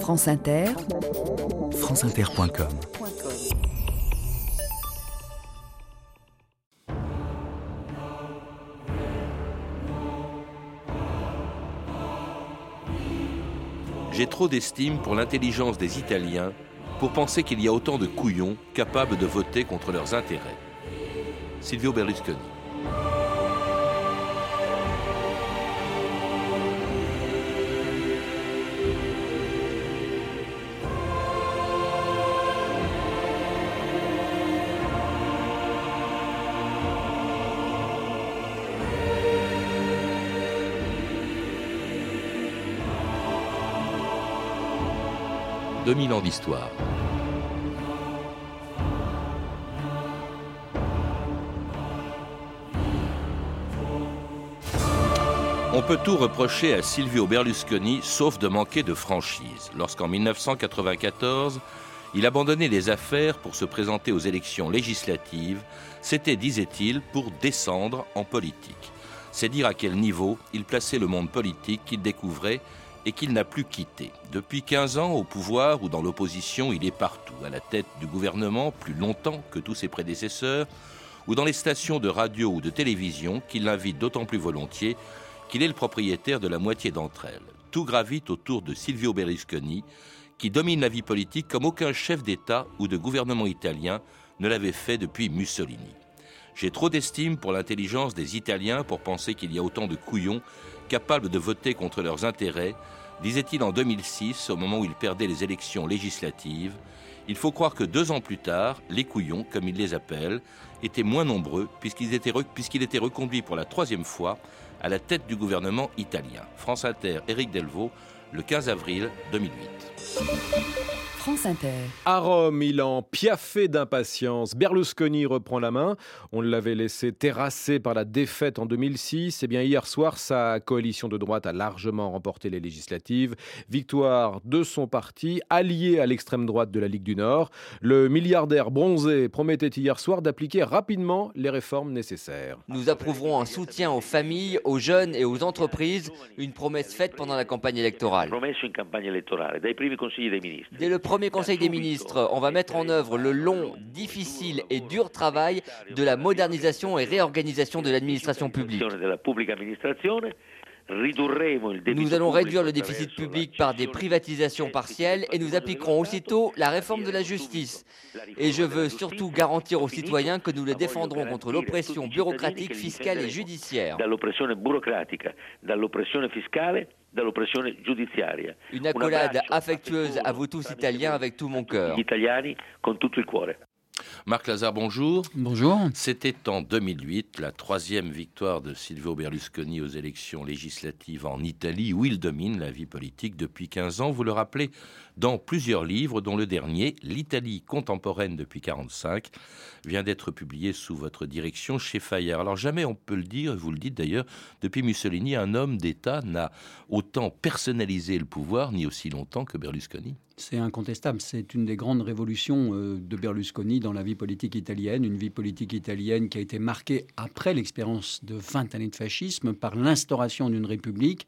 France Inter, franceinter.com J'ai trop d'estime pour l'intelligence des Italiens pour penser qu'il y a autant de couillons capables de voter contre leurs intérêts. Silvio Berlusconi. 2000 ans d'histoire. On peut tout reprocher à Silvio Berlusconi sauf de manquer de franchise. Lorsqu'en 1994, il abandonnait les affaires pour se présenter aux élections législatives, c'était, disait-il, pour descendre en politique. C'est dire à quel niveau il plaçait le monde politique qu'il découvrait et qu'il n'a plus quitté. Depuis 15 ans, au pouvoir ou dans l'opposition, il est partout, à la tête du gouvernement, plus longtemps que tous ses prédécesseurs, ou dans les stations de radio ou de télévision, qui l'invitent d'autant plus volontiers qu'il est le propriétaire de la moitié d'entre elles. Tout gravite autour de Silvio Berlusconi, qui domine la vie politique comme aucun chef d'État ou de gouvernement italien ne l'avait fait depuis Mussolini. J'ai trop d'estime pour l'intelligence des Italiens pour penser qu'il y a autant de couillons capables de voter contre leurs intérêts disait-il en 2006, au moment où il perdait les élections législatives. Il faut croire que deux ans plus tard, les couillons, comme il les appelle, étaient moins nombreux puisqu'il était, était reconduit pour la troisième fois à la tête du gouvernement italien. France Inter, Éric Delvaux, le 15 avril 2008. À Rome, il en piaffé d'impatience. Berlusconi reprend la main. On l'avait laissé terrassé par la défaite en 2006. Et eh bien, hier soir, sa coalition de droite a largement remporté les législatives. Victoire de son parti, allié à l'extrême droite de la Ligue du Nord. Le milliardaire bronzé promettait hier soir d'appliquer rapidement les réformes nécessaires. Nous approuverons un soutien aux familles, aux jeunes et aux entreprises, une promesse faite pendant la campagne électorale. Dès le premier Conseil des ministres, on va mettre en œuvre le long, difficile et dur travail de la modernisation et réorganisation de l'administration publique. Nous allons réduire le déficit public par des privatisations partielles et nous appliquerons aussitôt la réforme de la justice. Et je veux surtout garantir aux citoyens que nous les défendrons contre l'oppression bureaucratique, fiscale et judiciaire. Une accolade affectueuse à vous tous Italiens avec tout mon cœur. Marc Lazare, bonjour. Bonjour. C'était en 2008 la troisième victoire de Silvio Berlusconi aux élections législatives en Italie, où il domine la vie politique depuis 15 ans. Vous le rappelez dans plusieurs livres, dont le dernier, L'Italie contemporaine depuis 45, vient d'être publié sous votre direction chez Fayard. Alors jamais on peut le dire, vous le dites d'ailleurs, depuis Mussolini, un homme d'État n'a autant personnalisé le pouvoir, ni aussi longtemps que Berlusconi. C'est incontestable. C'est une des grandes révolutions euh, de Berlusconi dans la vie politique italienne. Une vie politique italienne qui a été marquée après l'expérience de 20 années de fascisme par l'instauration d'une république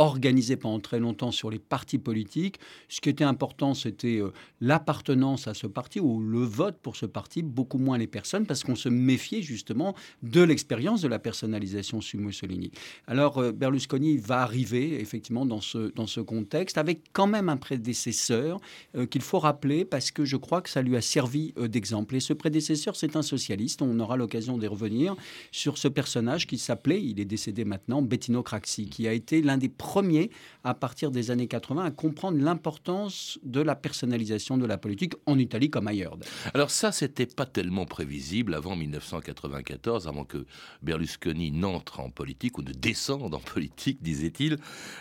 organisé pendant très longtemps sur les partis politiques. Ce qui était important, c'était euh, l'appartenance à ce parti ou le vote pour ce parti, beaucoup moins les personnes, parce qu'on se méfiait justement de l'expérience de la personnalisation sous Mussolini. Alors euh, Berlusconi va arriver effectivement dans ce, dans ce contexte avec quand même un prédécesseur euh, qu'il faut rappeler parce que je crois que ça lui a servi d'exemple. Et ce prédécesseur, c'est un socialiste. On aura l'occasion d'y revenir sur ce personnage qui s'appelait, il est décédé maintenant, Bettino Craxi, qui a été l'un des premier, à partir des années 80, à comprendre l'importance de la personnalisation de la politique en Italie comme ailleurs. Alors ça, c'était pas tellement prévisible avant 1994, avant que Berlusconi n'entre en politique ou ne descende en politique, disait-il.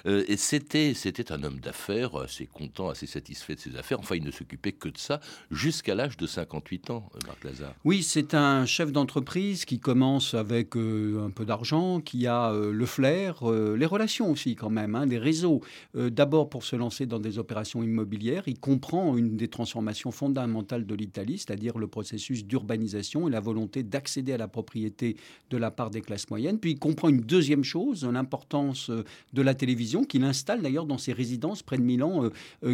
Euh, et c'était, c'était un homme d'affaires assez content, assez satisfait de ses affaires. Enfin, il ne s'occupait que de ça jusqu'à l'âge de 58 ans, euh, Marc Lazare. Oui, c'est un chef d'entreprise qui commence avec euh, un peu d'argent, qui a le flair, les relations aussi quand même même, hein, des réseaux. Euh, d'abord pour se lancer dans des opérations immobilières. Il comprend une des transformations fondamentales de l'Italie, c'est-à-dire le processus d'urbanisation et la volonté d'accéder à la propriété de la part des classes moyennes. Puis il comprend une deuxième chose, l'importance euh, de la télévision, qu'il installe d'ailleurs dans ses résidences près de Milan,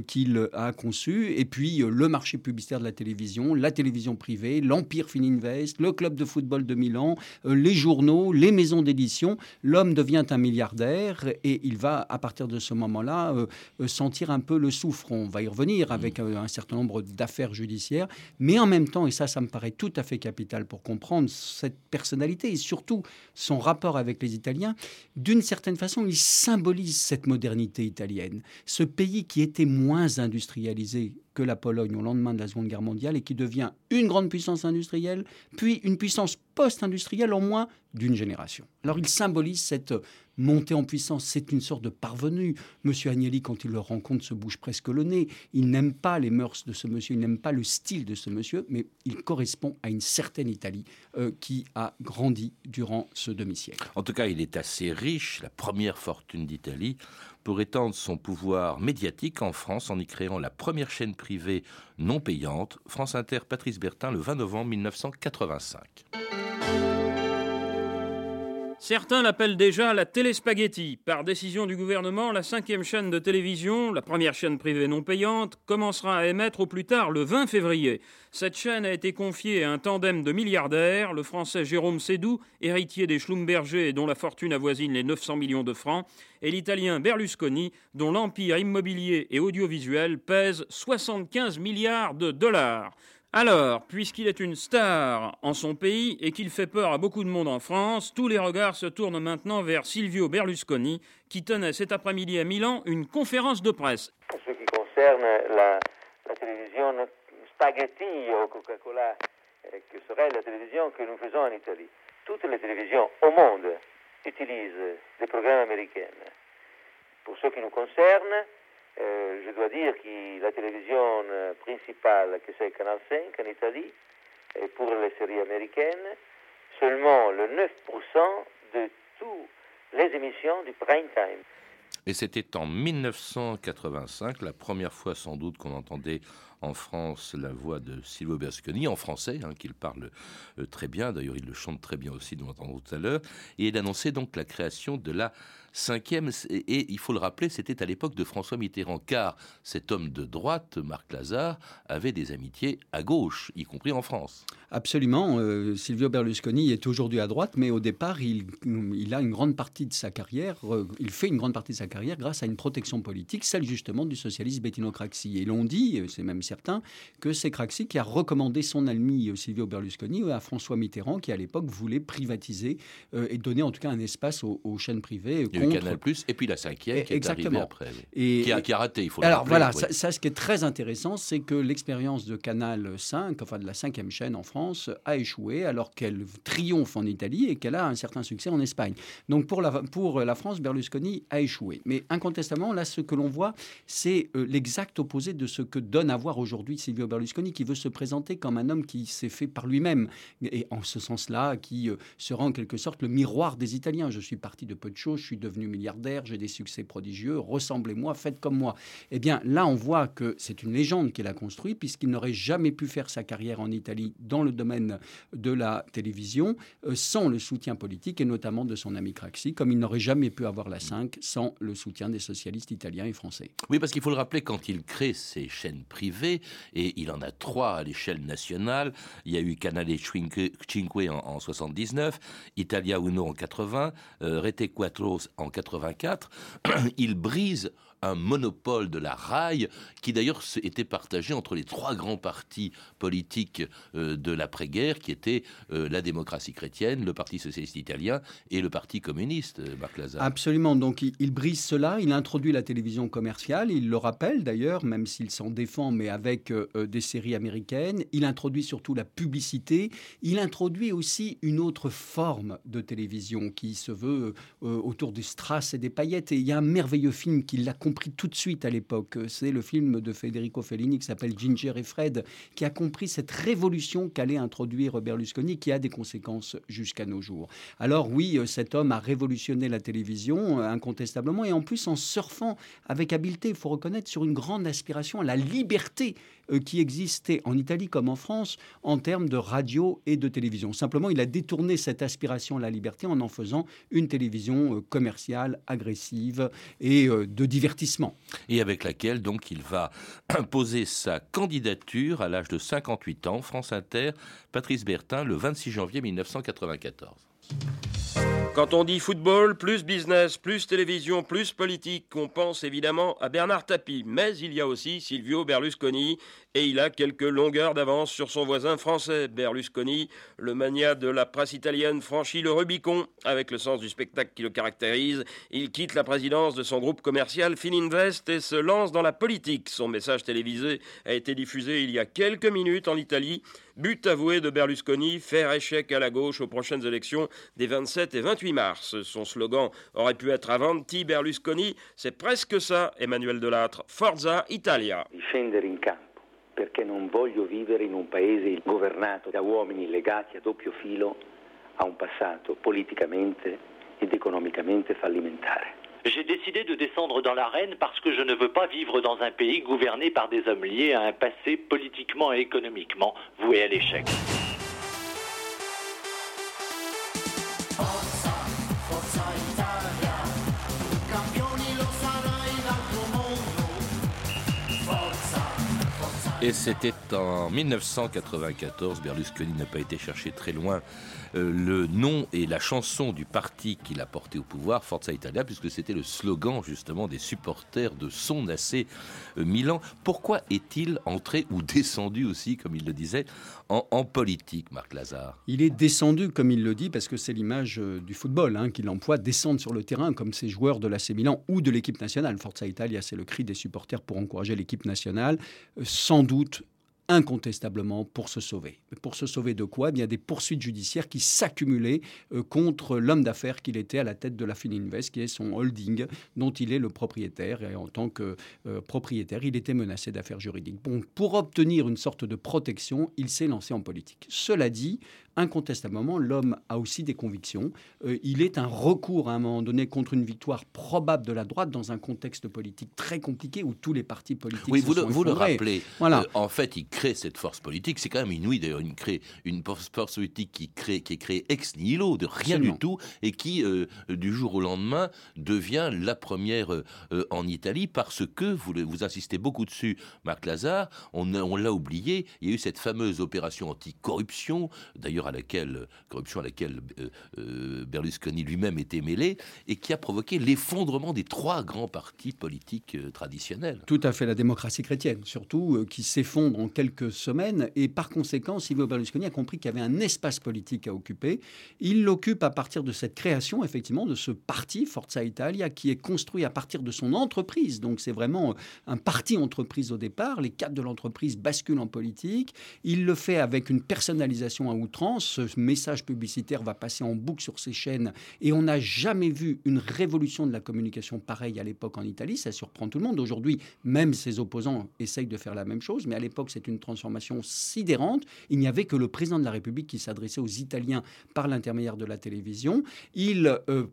qu'il a conçues. Et puis le marché publicitaire de la télévision, la télévision privée, l'Empire Fininvest, le club de football de Milan, les journaux, les maisons d'édition. L'homme devient un milliardaire et il va, à partir de ce moment-là, euh, euh, sentir un peu le souffre. On va y revenir avec euh, un certain nombre d'affaires judiciaires. Mais en même temps, et ça, ça me paraît tout à fait capital pour comprendre cette personnalité et surtout son rapport avec les Italiens, d'une certaine façon, il symbolise cette modernité italienne. Ce pays qui était moins industrialisé que la Pologne au lendemain de la Seconde Guerre mondiale et qui devient une grande puissance industrielle, puis une puissance post-industrielle en moins d'une génération. Alors il symbolise cette montée en puissance, c'est une sorte de parvenu. Monsieur Agnelli, quand il le rencontre, se bouge presque le nez. Il n'aime pas les mœurs de ce monsieur, il n'aime pas le style de ce monsieur, mais il correspond à une certaine Italie euh, qui a grandi durant ce demi-siècle. En tout cas, il est assez riche, la première fortune d'Italie pour étendre son pouvoir médiatique en France en y créant la première chaîne privée non payante, France Inter Patrice Bertin, le 20 novembre 1985. Certains l'appellent déjà la téléspaghetti. Par décision du gouvernement, la cinquième chaîne de télévision, la première chaîne privée non payante, commencera à émettre au plus tard le 20 février. Cette chaîne a été confiée à un tandem de milliardaires, le français Jérôme Sédou, héritier des Schlumberger dont la fortune avoisine les 900 millions de francs, et l'italien Berlusconi, dont l'empire immobilier et audiovisuel pèse 75 milliards de dollars. Alors, puisqu'il est une star en son pays et qu'il fait peur à beaucoup de monde en France, tous les regards se tournent maintenant vers Silvio Berlusconi, qui tenait cet après-midi à Milan une conférence de presse. Pour ce qui concerne la, télévision spaghetti au Coca-Cola, eh, que serait la télévision que nous faisons en Italie, toutes les télévisions au monde utilisent des programmes américains. Pour ce qui nous concerne, euh, je dois dire que la télévision euh, principale, que c'est Canal 5 en Italie, et pour les séries américaines, seulement le 9% de toutes les émissions du prime time. Et c'était en 1985, la première fois sans doute qu'on entendait en France la voix de Silvio Berlusconi, en français, hein, qu'il parle euh, très bien, d'ailleurs il le chante très bien aussi, nous l'entendons tout à l'heure, et il annonçait donc la création de la cinquième, et, il faut le rappeler, c'était à l'époque de François Mitterrand, car cet homme de droite, Marc Lazare, avait des amitiés à gauche, y compris en France. Absolument. Euh, Silvio Berlusconi est aujourd'hui à droite, mais au départ, il, il, a une grande partie de sa carrière, euh, il fait une grande partie de sa carrière grâce à une protection politique, celle justement du socialiste Bettino Craxi. Et l'on dit, c'est même certain, que c'est Craxi qui a recommandé son ami euh, Silvio Berlusconi à François Mitterrand, qui à l'époque voulait privatiser et donner en tout cas un espace aux, chaînes privées. Canal Plus, et puis la cinquième qui est arrivée après, et, qui, a, qui, a, raté, il faut Alors voilà, ça, ce qui est très intéressant, c'est que l'expérience de Canal 5, enfin de la cinquième chaîne en France, a échoué alors qu'elle triomphe en Italie et qu'elle a un certain succès en Espagne. Donc pour la, pour la France, Berlusconi a échoué. Mais incontestablement, là, ce que l'on voit, c'est euh, l'exact opposé de ce que donne à voir aujourd'hui Silvio Berlusconi, qui veut se présenter comme un homme qui s'est fait par lui-même, et en ce sens-là, qui euh, sera en quelque sorte le miroir des Italiens. Je suis parti de peu de choses, je suis devenu milliardaire, j'ai des succès prodigieux, ressemblez-moi, faites comme moi. Eh bien, là, on voit que c'est une légende qu'il a construite, puisqu'il n'aurait jamais pu faire sa carrière en Italie dans le domaine de la télévision euh, sans le soutien politique, et notamment de son ami Craxi, comme il n'aurait jamais pu avoir la 5 sans le soutien des socialistes italiens et français. Oui, parce qu'il faut le rappeler, quand il crée ses chaînes privées, et il en a trois à l'échelle nationale, il y a eu Canale Cinque en, en 79, Italia Uno en 80, euh, Rete Quattro en 84, il brise un monopole de la raille qui d'ailleurs était partagé entre les trois grands partis politiques euh, de l'après-guerre qui étaient euh, la démocratie chrétienne, le Parti socialiste italien et le Parti communiste, euh, Marc Lazare. Absolument, donc il, brise cela, il introduit la télévision commerciale, il le rappelle d'ailleurs, même s'il s'en défend, mais avec des séries américaines, il introduit surtout la publicité, il introduit aussi une autre forme de télévision qui se veut autour du strass et des paillettes, et il y a un merveilleux film qui l'a compris tout de suite à l'époque. C'est le film de Federico Fellini qui s'appelle Ginger et Fred, qui a compris cette révolution qu'allait introduire Berlusconi, qui a des conséquences jusqu'à nos jours. Alors oui, cet homme a révolutionné la télévision, incontestablement, et en plus en surfant avec habileté, il faut reconnaître, sur une grande aspiration à la liberté euh, qui existait en Italie comme en France en termes de radio et de télévision. Simplement, il a détourné cette aspiration à la liberté en en faisant une télévision euh, commerciale, agressive et euh, de divertissement. Et avec laquelle, donc, il va imposer sa candidature à l'âge de 58 ans, France Inter, Patrice Bertin, le 26 janvier 1994. Quand on dit football, plus business, plus télévision, plus politique, on pense évidemment à Bernard Tapie. Mais il y a aussi Silvio Berlusconi, et il a quelques longueurs d'avance sur son voisin français. Berlusconi, le mania de la presse italienne, franchit le Rubicon. Avec le sens du spectacle qui le caractérise, il quitte la présidence de son groupe commercial Fininvest et se lance dans la politique. Son message télévisé a été diffusé il y a quelques minutes en Italie. But avoué de Berlusconi, faire échec à la gauche aux prochaines élections des 27 et 28 mars. Son slogan aurait pu être Avanti Berlusconi, c'est presque ça, Emmanuel Delattre. Forza Italia. perché non voglio in un paese da uomini legati a doppio filo a un passato politicamente economicamente. J'ai décidé de descendre dans l'arène parce que je ne veux pas vivre dans un pays gouverné par des hommes liés à un passé politiquement et économiquement voué à l'échec. Et c'était en 1994, Berlusconi n'a pas été cherché très loin, le nom et la chanson du parti qu'il a porté au pouvoir, Forza Italia, puisque c'était le slogan justement des supporters de son AC euh, Milan. Pourquoi est-il entré ou descendu aussi, comme il le disait, en, politique, Marc Lazare? Il est descendu, comme il le dit, parce que c'est l'image euh, du football hein, qu'il emploie, descendre sur le terrain comme ces joueurs de l'AC Milan ou de l'équipe nationale. Forza Italia, c'est le cri des supporters pour encourager l'équipe nationale. sans doute incontestablement pour se sauver. Pour se sauver de quoi? Eh Bien des poursuites judiciaires qui s'accumulaient euh, contre l'homme d'affaires qu'il était à la tête de la Fininvest, qui est son holding dont il est le propriétaire. Et en tant que euh, propriétaire, il était menacé d'affaires juridiques. Bon, pour obtenir une sorte de protection, il s'est lancé en politique. Cela dit, incontestablement, l'homme a aussi des convictions. Euh, il est un recours à un moment donné contre une victoire probable de la droite dans un contexte politique très compliqué où tous les partis politiques oui, se vous sont le, vous le rappelez. Voilà. Euh, en fait, il crée cette force politique. C'est quand même inouï d'ailleurs. Il crée une force politique qui, crée, qui est créée ex nihilo, de rien du tout, et qui, euh, du jour au lendemain, devient la première en Italie parce que, vous, vous insistez beaucoup dessus, Marc Lazare, on, on l'a oublié, il y a eu cette fameuse opération anticorruption, d'ailleurs à laquelle, corruption à laquelle euh, euh, Berlusconi lui-même était mêlé, et qui a provoqué l'effondrement des trois grands partis politiques euh, traditionnels. Tout à fait, la démocratie chrétienne, surtout, qui s'effondre en quelques semaines, et par conséquent, Silvio Berlusconi a compris qu'il y avait un espace politique à occuper. Il l'occupe à partir de cette création, effectivement, de ce parti, Forza Italia, qui est construit à partir de son entreprise. Donc c'est vraiment un parti entreprise au départ. Les cadres de l'entreprise basculent en politique. Il le fait avec une personnalisation à outrance ce message publicitaire va passer en boucle sur ces chaînes et on n'a jamais vu une révolution de la communication pareille à l'époque en Italie. Ça surprend tout le monde. Aujourd'hui, même ses opposants essayent de faire la même chose, mais à l'époque, c'est une transformation sidérante. Il n'y avait que le président de la République qui s'adressait aux Italiens par l'intermédiaire de la télévision. Il euh,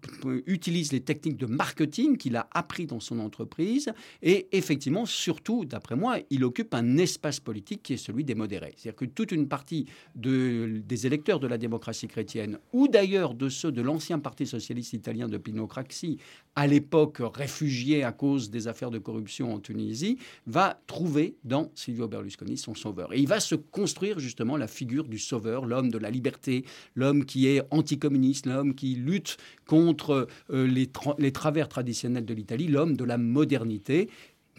utilise les techniques de marketing qu'il a appris dans son entreprise et effectivement, surtout, d'après moi, il occupe un espace politique qui est celui des modérés. C'est-à-dire que toute une partie de, des électeurs de la démocratie chrétienne, ou d'ailleurs de ceux de l'ancien Parti socialiste italien de Pino Craxi, à l'époque réfugié à cause des affaires de corruption en Tunisie, va trouver dans Silvio Berlusconi son sauveur. Et il va se construire justement la figure du sauveur, l'homme de la liberté, l'homme qui est anticommuniste, l'homme qui lutte contre euh, les, les travers traditionnels de l'Italie, l'homme de la modernité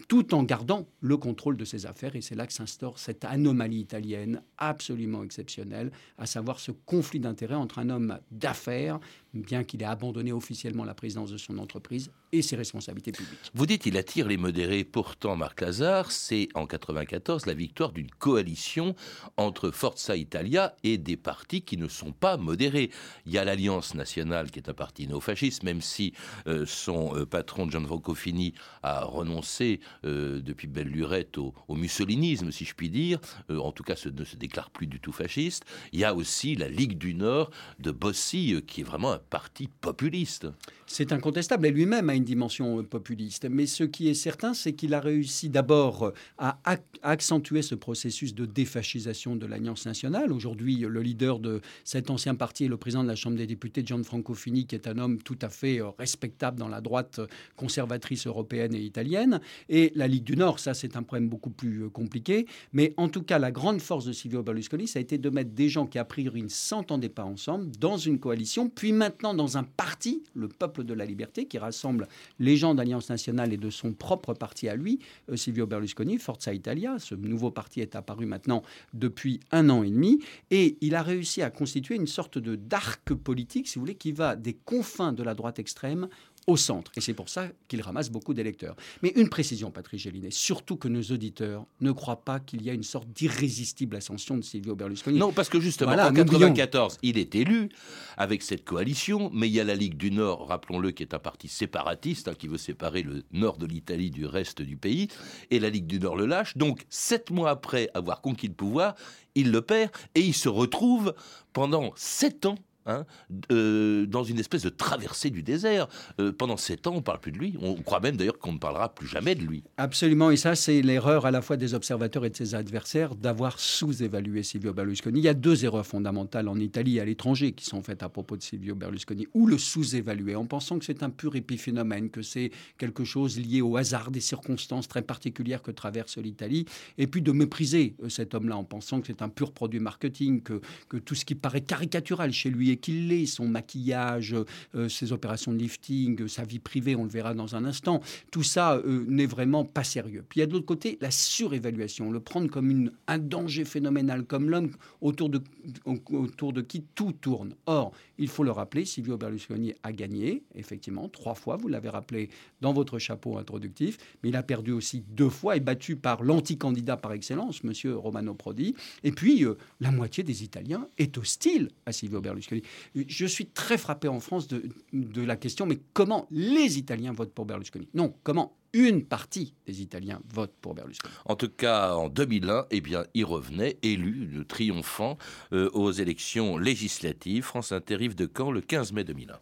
tout en gardant le contrôle de ses affaires. Et c'est là que s'instaure cette anomalie italienne absolument exceptionnelle, à savoir ce conflit d'intérêts entre un homme d'affaires, bien qu'il ait abandonné officiellement la présidence de son entreprise, et ses responsabilités publiques. Vous dites il attire les modérés. Pourtant, Marc Lazare, c'est en 94 la victoire d'une coalition entre Forza Italia et des partis qui ne sont pas modérés. Il y a l'Alliance nationale qui est un parti néofasciste, même si euh, son euh, patron Gianfranco Fini a renoncé euh, depuis belle lurette au, mussolinisme, si je puis dire. en tout cas, ce, ne se déclare plus du tout fasciste. Il y a aussi la Ligue du Nord de Bossi, qui est vraiment un parti populiste. C'est incontestable, et lui-même a une dimension populiste. Mais ce qui est certain, c'est qu'il a réussi d'abord à accentuer ce processus de défascisation de l'Alliance nationale. Aujourd'hui, le leader de cet ancien parti est le président de la Chambre des députés, Gianfranco Fini, qui est un homme tout à fait respectable dans la droite conservatrice européenne et italienne. Et la Ligue du Nord, ça c'est un problème beaucoup plus compliqué. Mais en tout cas, la grande force de Silvio Berlusconi, ça a été de mettre des gens qui a priori ne s'entendaient pas ensemble dans une coalition, puis maintenant dans un parti, le Peuple de la Liberté, qui rassemble les gens d'Alliance nationale et de son propre parti à lui, euh, Silvio Berlusconi, Forza Italia. Ce nouveau parti est apparu maintenant depuis un an et demi, et il a réussi à constituer une sorte de d'arc politique, si vous voulez, qui va des confins de la droite extrême au centre. Et c'est pour ça qu'il ramasse beaucoup d'électeurs. Mais une précision, Patrick Gélinet, surtout que nos auditeurs ne croient pas qu'il y a une sorte d'irrésistible ascension de Silvio Berlusconi. Non, parce que justement, en 1994, il est élu avec cette coalition, mais il y a la Ligue du Nord, rappelons-le, qui est un parti séparatiste, hein, qui veut séparer le nord de l'Italie du reste du pays, et la Ligue du Nord le lâche. Donc, sept mois après avoir conquis le pouvoir, il le perd, et il se retrouve pendant sept ans Hein, euh, dans une espèce de traversée du désert. Euh, pendant sept ans, on ne parle plus de lui. On croit même d'ailleurs qu'on ne parlera plus jamais de lui. Absolument, et ça, c'est l'erreur à la fois des observateurs et de ses adversaires d'avoir sous-évalué Silvio Berlusconi. Il y a deux erreurs fondamentales en Italie et à l'étranger qui sont faites à propos de Silvio Berlusconi. Ou le sous-évaluer en pensant que c'est un pur épiphénomène, que c'est quelque chose lié au hasard des circonstances très particulières que traverse l'Italie, et puis de mépriser euh, cet homme-là en pensant que c'est un pur produit marketing, que, que tout ce qui paraît caricatural chez lui qu'il l'est, son maquillage, euh, ses opérations de lifting, sa vie privée, on le verra dans un instant, tout ça euh, n'est vraiment pas sérieux. Puis il y a de l'autre côté la surévaluation, le prendre comme un danger phénoménal, comme l'homme autour de, qui tout tourne. Or, il faut le rappeler, Silvio Berlusconi a gagné, effectivement, trois fois, vous l'avez rappelé dans votre chapeau introductif, mais il a perdu aussi deux fois et battu par l'anticandidat par excellence, M. Romano Prodi. Et puis, euh, la moitié des Italiens est hostile à Silvio Berlusconi. Je suis très frappé en France de, la question, mais comment les Italiens votent pour Berlusconi? Non, comment une partie des Italiens votent pour Berlusconi? En tout cas, en 2001, eh bien, il revenait élu, triomphant, euh, aux élections législatives. France Inter de Caen le 15 mai 2001.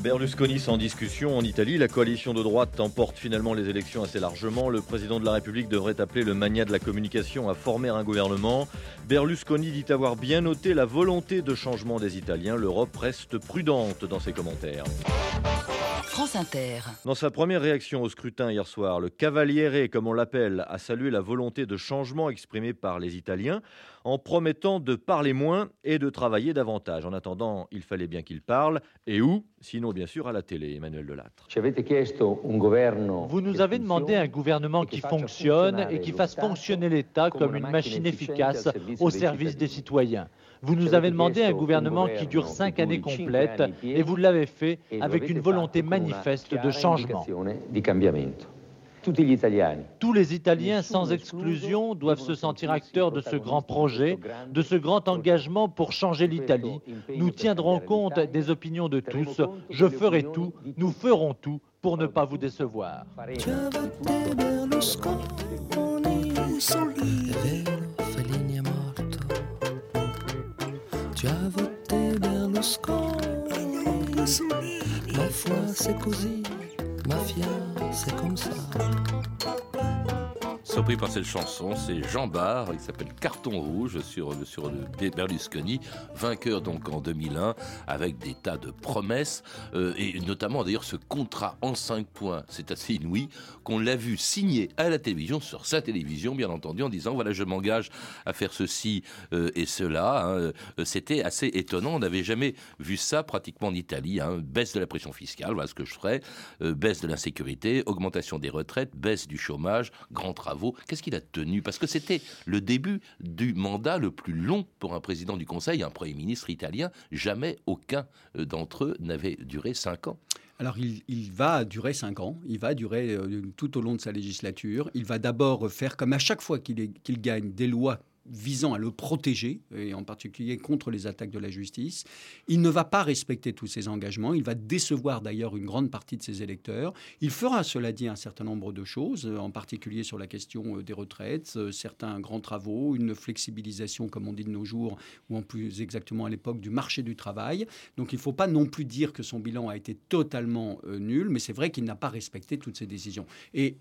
Berlusconi sans discussion en Italie. La coalition de droite emporte finalement les élections assez largement. Le président de la République devrait appeler le mania de la communication à former un gouvernement. Berlusconi dit avoir bien noté la volonté de changement des Italiens. L'Europe reste prudente dans ses commentaires. France Inter. Dans sa première réaction au scrutin hier soir, le Cavaliere, comme on l'appelle, a salué la volonté de changement exprimée par les Italiens en promettant de parler moins et de travailler davantage. En attendant, il fallait bien qu'il parle. Et où? Sinon, bien sûr, à la télé, Emmanuel Delattre. Vous nous avez demandé un gouvernement qui fonctionne et qui fasse fonctionner l'État comme une machine efficace au service des citoyens. Vous nous avez demandé un gouvernement qui dure cinq années complètes et vous l'avez fait avec une volonté manifeste de changement. Tous les Italiens, sans exclusion, doivent se sentir acteurs de ce grand projet, de ce grand engagement pour changer l'Italie. Nous tiendrons compte des opinions de tous. Je ferai tout, nous ferons tout pour ne pas vous décevoir. C'est così. Mafia, c'est comme ça. Surpris par cette chanson, c'est Jean Barre, il s'appelle Carton Rouge sur, sur Berlusconi, vainqueur donc en 2001, avec des tas de promesses, euh, et notamment d'ailleurs ce contrat en 5 points, c'est assez inouï, qu'on l'a vu signer à la télévision, sur sa télévision bien entendu, en disant voilà je m'engage à faire ceci euh, et cela. Hein. Euh, c'était assez étonnant, on n'avait jamais vu ça pratiquement en Italie, hein. baisse de la pression fiscale, voilà ce que je ferai, baisse de l'insécurité, augmentation des retraites, baisse du chômage, grands travaux Qu'est-ce qu'il a tenu? Parce que c'était le début du mandat le plus long pour un président du Conseil, un Premier ministre italien. Jamais aucun euh, d'entre eux n'avait duré cinq ans. Alors il, va durer cinq ans, il va durer euh, tout au long de sa législature. Il va d'abord faire comme à chaque fois qu'il gagne des lois visant à le protéger, et en particulier contre les attaques de la justice. Il ne va pas respecter tous ses engagements, il va décevoir d'ailleurs une grande partie de ses électeurs. Il fera, cela dit, un certain nombre de choses, en particulier sur la question euh, des retraites, euh, certains grands travaux, une flexibilisation, comme on dit de nos jours, ou en plus exactement à l'époque, du marché du travail. Donc il ne faut pas non plus dire que son bilan a été totalement euh, nul, mais c'est vrai qu'il n'a pas respecté toutes ses décisions. Et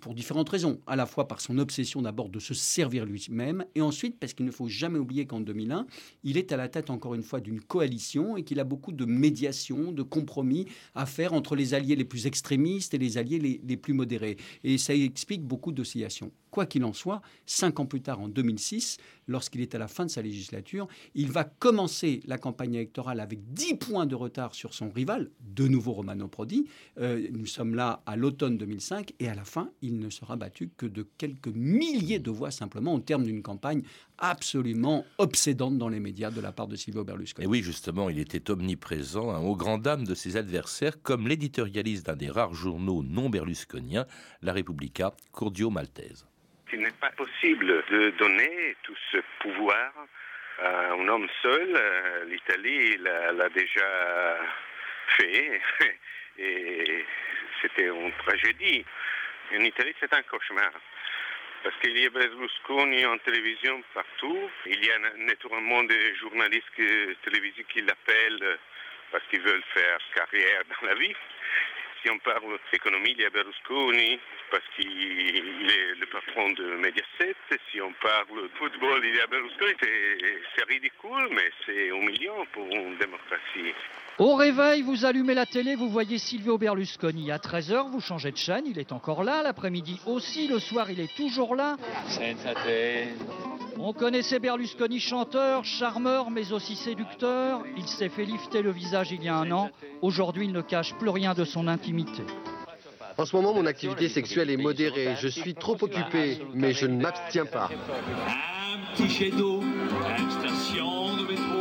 pour différentes raisons, à la fois par son obsession d'abord de se servir lui-même, et ensuite parce qu'il ne faut jamais oublier qu'en 2001, il est à la tête encore une fois d'une coalition et qu'il a beaucoup de médiation, de compromis à faire entre les alliés les plus extrémistes et les alliés les, les plus modérés. Et ça explique beaucoup d'oscillations. Quoi qu'il en soit, cinq ans plus tard, en 2006, lorsqu'il est à la fin de sa législature, il va commencer la campagne électorale avec 10 points de retard sur son rival, de nouveau Romano Prodi. Euh, nous sommes là à l'automne 2005 et à la fin, il ne sera battu que de quelques milliers de voix simplement au terme d'une campagne absolument obsédante dans les médias de la part de Silvio Berlusconi. Et oui, justement, il était omniprésent, hein, au grand dam de ses adversaires, comme l'éditorialiste d'un des rares journaux non berlusconiens, La Repubblica, Cordio Maltese. Il n'est pas possible de donner tout ce pouvoir à un homme seul. Euh, L'Italie l'a déjà fait et c'était une tragédie. En Italie, c'est un cauchemar. Parce qu'il y a Berlusconi en télévision partout. Il y a naturellement des journalistes télévisés qui l'appellent parce qu'ils veulent faire carrière dans la vie si on parle d'économie, il y a Berlusconi, parce qu'il est le patron de Mediaset. Si on parle football, il y a Berlusconi. C'est ridicule, mais c'est humiliant pour une démocratie. Au réveil, vous allumez la télé, vous voyez Silvio Berlusconi. À 13h, vous changez de chaîne, il est encore là. L'après-midi aussi, le soir, il est toujours là. On connaissait Berlusconi chanteur, charmeur, mais aussi séducteur. Il s'est fait lifter le visage il y a un an. Aujourd'hui, il ne cache plus rien de son intimité. En ce moment, mon activité sexuelle est modérée. Je suis trop occupé, mais je ne m'abstiens pas. Un petit jet d'eau, une station de métro,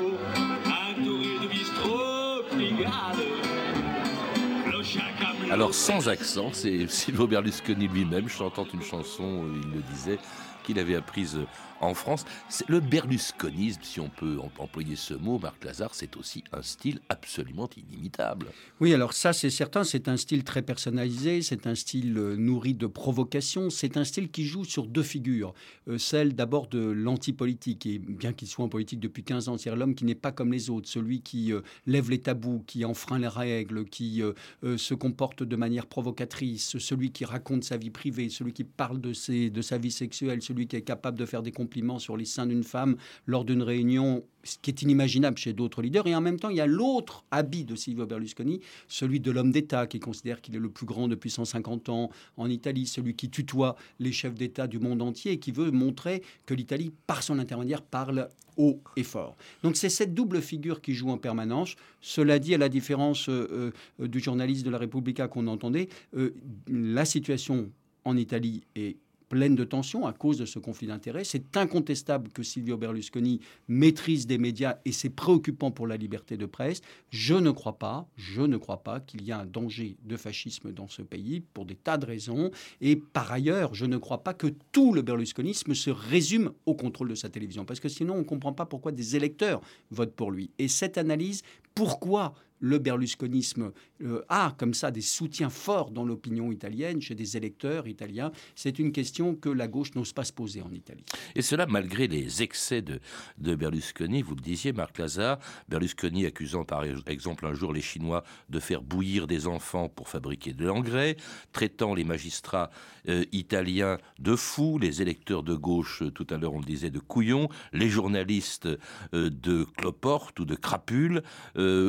Alors sans accent, c'est Silvio Berlusconi lui-même chantant une chanson, il le disait, qu'il avait apprise en France. Le berlusconisme, si on peut employer ce mot, Marc Lazare, c'est aussi un style absolument inimitable. Oui, alors ça, c'est certain, c'est un style très personnalisé, c'est un style euh, nourri de provocation, c'est un style qui joue sur deux figures. Euh, celle d'abord de l'antipolitique, et bien qu'il soit en politique depuis 15 ans, c'est-à-dire l'homme qui n'est pas comme les autres, celui qui euh, lève les tabous, qui enfreint les règles, qui se comporte de manière provocatrice, celui qui raconte sa vie privée, celui qui parle de, ses, de sa vie sexuelle, celui qui est capable de faire des compliments sur les seins d'une femme lors d'une réunion, ce qui est inimaginable chez d'autres leaders. Et en même temps, il y a l'autre habit de Silvio Berlusconi, celui de l'homme d'État qui considère qu'il est le plus grand depuis 150 ans en Italie, celui qui tutoie les chefs d'État du monde entier et qui veut montrer que l'Italie, par son intermédiaire, parle haut et fort. Donc c'est cette double figure qui joue en permanence. Cela dit, à la différence euh, euh, du journaliste de la Repubblica qu'on entendait, euh, la situation en Italie est pleine de tensions à cause de ce conflit d'intérêts. C'est incontestable que Silvio Berlusconi maîtrise des médias et c'est préoccupant pour la liberté de presse. Je ne crois pas, je ne crois pas qu'il y a un danger de fascisme dans ce pays pour des tas de raisons. Et par ailleurs, je ne crois pas que tout le berlusconisme se résume au contrôle de sa télévision parce que sinon on ne comprend pas pourquoi des électeurs votent pour lui. Et cette analyse, pourquoi le berlusconisme euh, a comme ça des soutiens forts dans l'opinion italienne, chez des électeurs italiens. C'est une question que la gauche n'ose pas se poser en Italie. Et cela malgré les excès de, de Berlusconi. Vous le disiez, Marc Lazare, Berlusconi accusant par exemple un jour les Chinois de faire bouillir des enfants pour fabriquer de l'engrais, traitant les magistrats euh, italiens de fous, les électeurs de gauche, euh, tout à l'heure on le disait, de couillons, les journalistes de cloportes ou de crapules.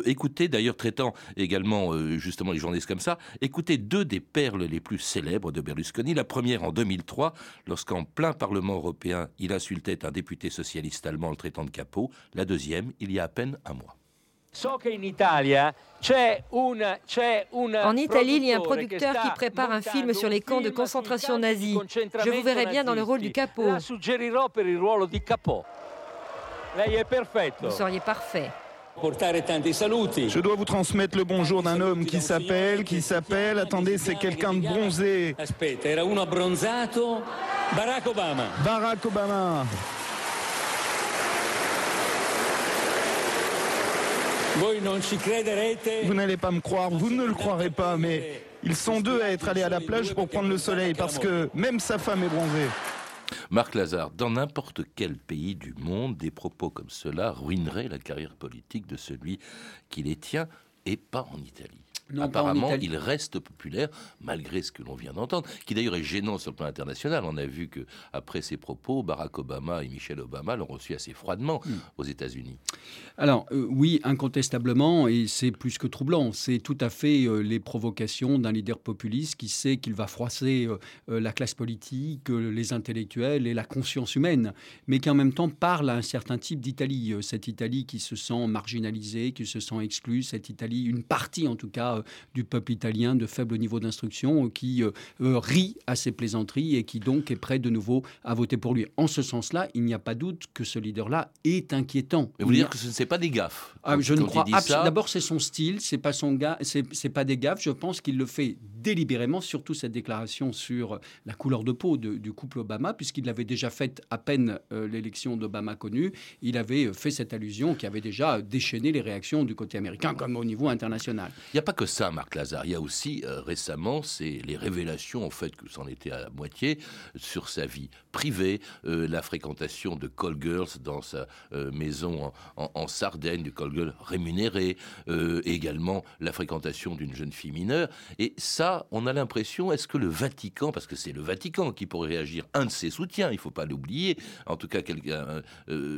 écoutez d'ailleurs d'ailleurs traitant également euh, justement les journalistes comme ça, écoutez deux des perles les plus célèbres de Berlusconi. La première en 2003, lorsqu'en plein Parlement européen, il insultait un député socialiste allemand le traitant de capot. La deuxième, il y a à peine un mois. En Italie, il y a un producteur qui prépare un film sur les camps de concentration nazis. Je vous verrai bien dans le rôle du capot. Vous seriez parfait. Je dois vous transmettre le bonjour d'un homme qui s'appelle, qui s'appelle, attendez, c'est quelqu'un de bronzé. Barack Obama. Barack Obama. Vous n'allez pas me croire, vous ne le croirez pas, mais ils sont deux à être allés à la plage pour prendre le soleil parce que même sa femme est bronzée. Marc Lazare, dans n'importe quel pays du monde, des propos comme cela ruineraient la carrière politique de celui qui les tient, et pas en Italie. Apparemment, il reste populaire malgré ce que l'on vient d'entendre, qui d'ailleurs est gênant sur le plan international. On a vu que après ces propos, Barack Obama et Michelle Obama l'ont reçu assez froidement hmm. aux États-Unis. Alors euh, oui, incontestablement, et c'est plus que troublant. C'est tout à fait euh, les provocations d'un leader populiste qui sait qu'il va froisser euh, la classe politique, les intellectuels et la conscience humaine, mais qui en même temps parle à un certain type d'Italie. cette Italie qui se sent marginalisée, qui se sent exclue, cette Italie, une partie en tout cas du peuple italien de faible niveau d'instruction qui euh, euh, rit à ses plaisanteries et qui donc est prêt de nouveau à voter pour lui. En ce sens-là, il n'y a pas doute que ce leader-là est inquiétant. Mais vous dire que ce n'est pas des gaffes ah, Je ne crois pas. D'abord, c'est son style, c'est pas son gars, c'est pas des gaffes. Je pense qu'il le fait délibérément, surtout cette déclaration sur la couleur de peau du couple Obama, puisqu'il l'avait déjà faite à peine euh, l'élection d'Obama connue. Il avait fait cette allusion qui avait déjà déchaîné les réactions du côté américain comme au niveau international. Il n'y a pas que ça, Marc Lazare. Il y a aussi euh, récemment c'est les révélations, en fait, que c'en était à la moitié, sur sa vie privée, euh, la fréquentation de call girls dans sa euh, maison en, en, Sardaigne, du call girl rémunéré, également la fréquentation d'une jeune fille mineure. Et ça, on a l'impression, est-ce que le Vatican, parce que c'est le Vatican qui pourrait réagir, un de ses soutiens, il ne faut pas l'oublier, en tout cas un,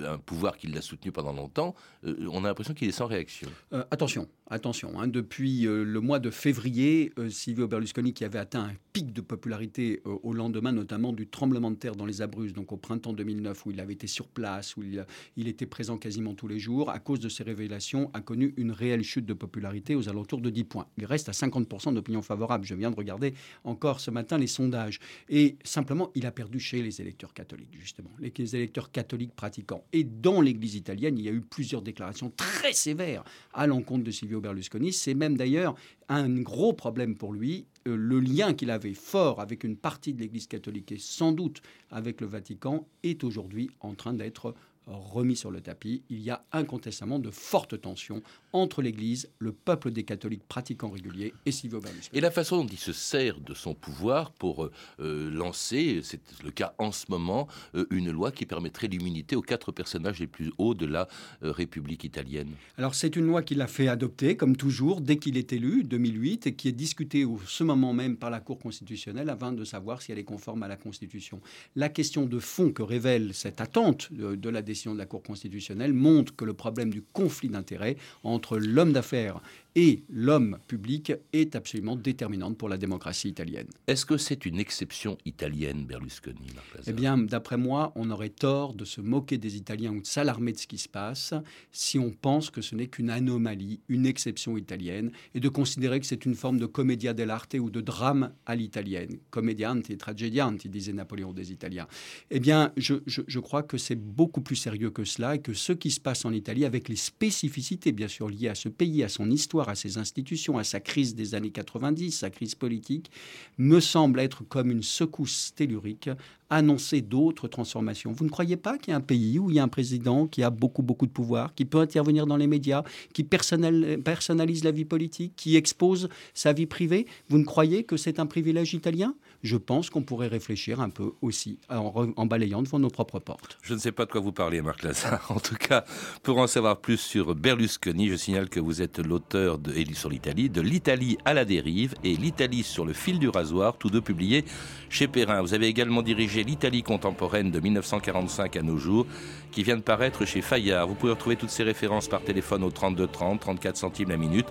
un pouvoir qui l'a soutenu pendant longtemps, on a l'impression qu'il est sans réaction. attention, attention, hein, depuis le mois de février, euh, Silvio Berlusconi, qui avait atteint un pic de popularité euh, au lendemain notamment du tremblement de terre dans les Abruzzes, donc au printemps 2009, où il avait été sur place, où il, était présent quasiment tous les jours, à cause de ces révélations, a connu une réelle chute de popularité aux alentours de 10 points. Il reste à 50% d'opinion favorable. Je viens de regarder encore ce matin les sondages. Et simplement, il a perdu chez les électeurs catholiques, justement, les électeurs catholiques pratiquants. Et dans l'Église italienne, il y a eu plusieurs déclarations très sévères à l'encontre de Silvio Berlusconi. C'est même d'ailleurs un gros problème pour lui. Euh, le lien qu'il avait fort avec une partie de l'Église catholique et sans doute avec le Vatican est aujourd'hui en train d'être remis sur le tapis. Il y a incontestablement de fortes tensions entre l'Église, le peuple des catholiques pratiquants réguliers et Silvio Berlusconi. Et la façon dont il se sert de son pouvoir pour euh, euh, lancer, c'est le cas en ce moment, euh, une loi qui permettrait l'immunité aux quatre personnages les plus hauts de la République italienne. Alors c'est une loi qu'il a fait adopter, comme toujours, dès qu'il est élu, 2008, et qui est discutée au ce moment même par la Cour constitutionnelle afin de savoir si elle est conforme à la Constitution. La question de fond que révèle cette attente de, de la décision de la Cour constitutionnelle montre que le problème du conflit d'intérêts entre l'homme d'affaires et l'homme public est absolument déterminante pour la démocratie italienne. Est-ce que c'est une exception italienne, Berlusconi Eh bien, d'après moi, on aurait tort de se moquer des Italiens ou de s'alarmer de ce qui se passe si on pense que ce n'est qu'une anomalie, une exception italienne, et de considérer que c'est une forme de commedia dell'arte ou de drame à l'italienne. Commediante et tragediante, disait Napoléon des Italiens. Eh bien, je, je crois que c'est beaucoup plus sérieux que cela et que ce qui se passe en Italie, avec les spécificités bien sûr liées à ce pays, à son histoire, à ses institutions, à sa crise des années 90, sa crise politique, me semble être comme une secousse tellurique annoncer d'autres transformations. Vous ne croyez pas qu'il y a un pays où il y a un président qui a beaucoup, beaucoup de pouvoir, qui peut intervenir dans les médias, qui personnalise la vie politique, qui expose sa vie privée? Vous ne croyez que c'est un privilège italien? Je pense qu'on pourrait réfléchir un peu aussi en, balayant devant nos propres portes. Je ne sais pas de quoi vous parlez, Marc Lazare. En tout cas, pour en savoir plus sur Berlusconi, je signale que vous êtes l'auteur de sur l'Italie, de l'Italie à la dérive et l'Italie sur le fil du rasoir, tous deux publiés chez Perrin. Vous avez également dirigé l'Italie contemporaine de 1945 à nos jours, qui vient de paraître chez Fayard. Vous pouvez retrouver toutes ces références par téléphone au 32 30, 34 centimes la minute,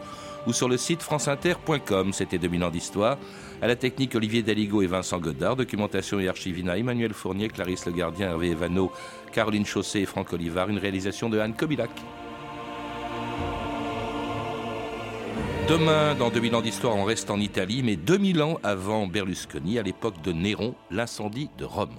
ou sur le site franceinter.com. C'était 2000 ans d'histoire. À la technique, Olivier Daligo et Vincent Godard. Documentation et archivina, Emmanuel Fournier, Clarisse Le Gardien, Hervé Evano, Caroline Chausset et Franck Olivard. Une réalisation de Anne Kobilac. Demain, dans 2000 ans d'histoire, on reste en Italie, mais 2000 ans avant Berlusconi, à l'époque de Néron, l'incendie de Rome.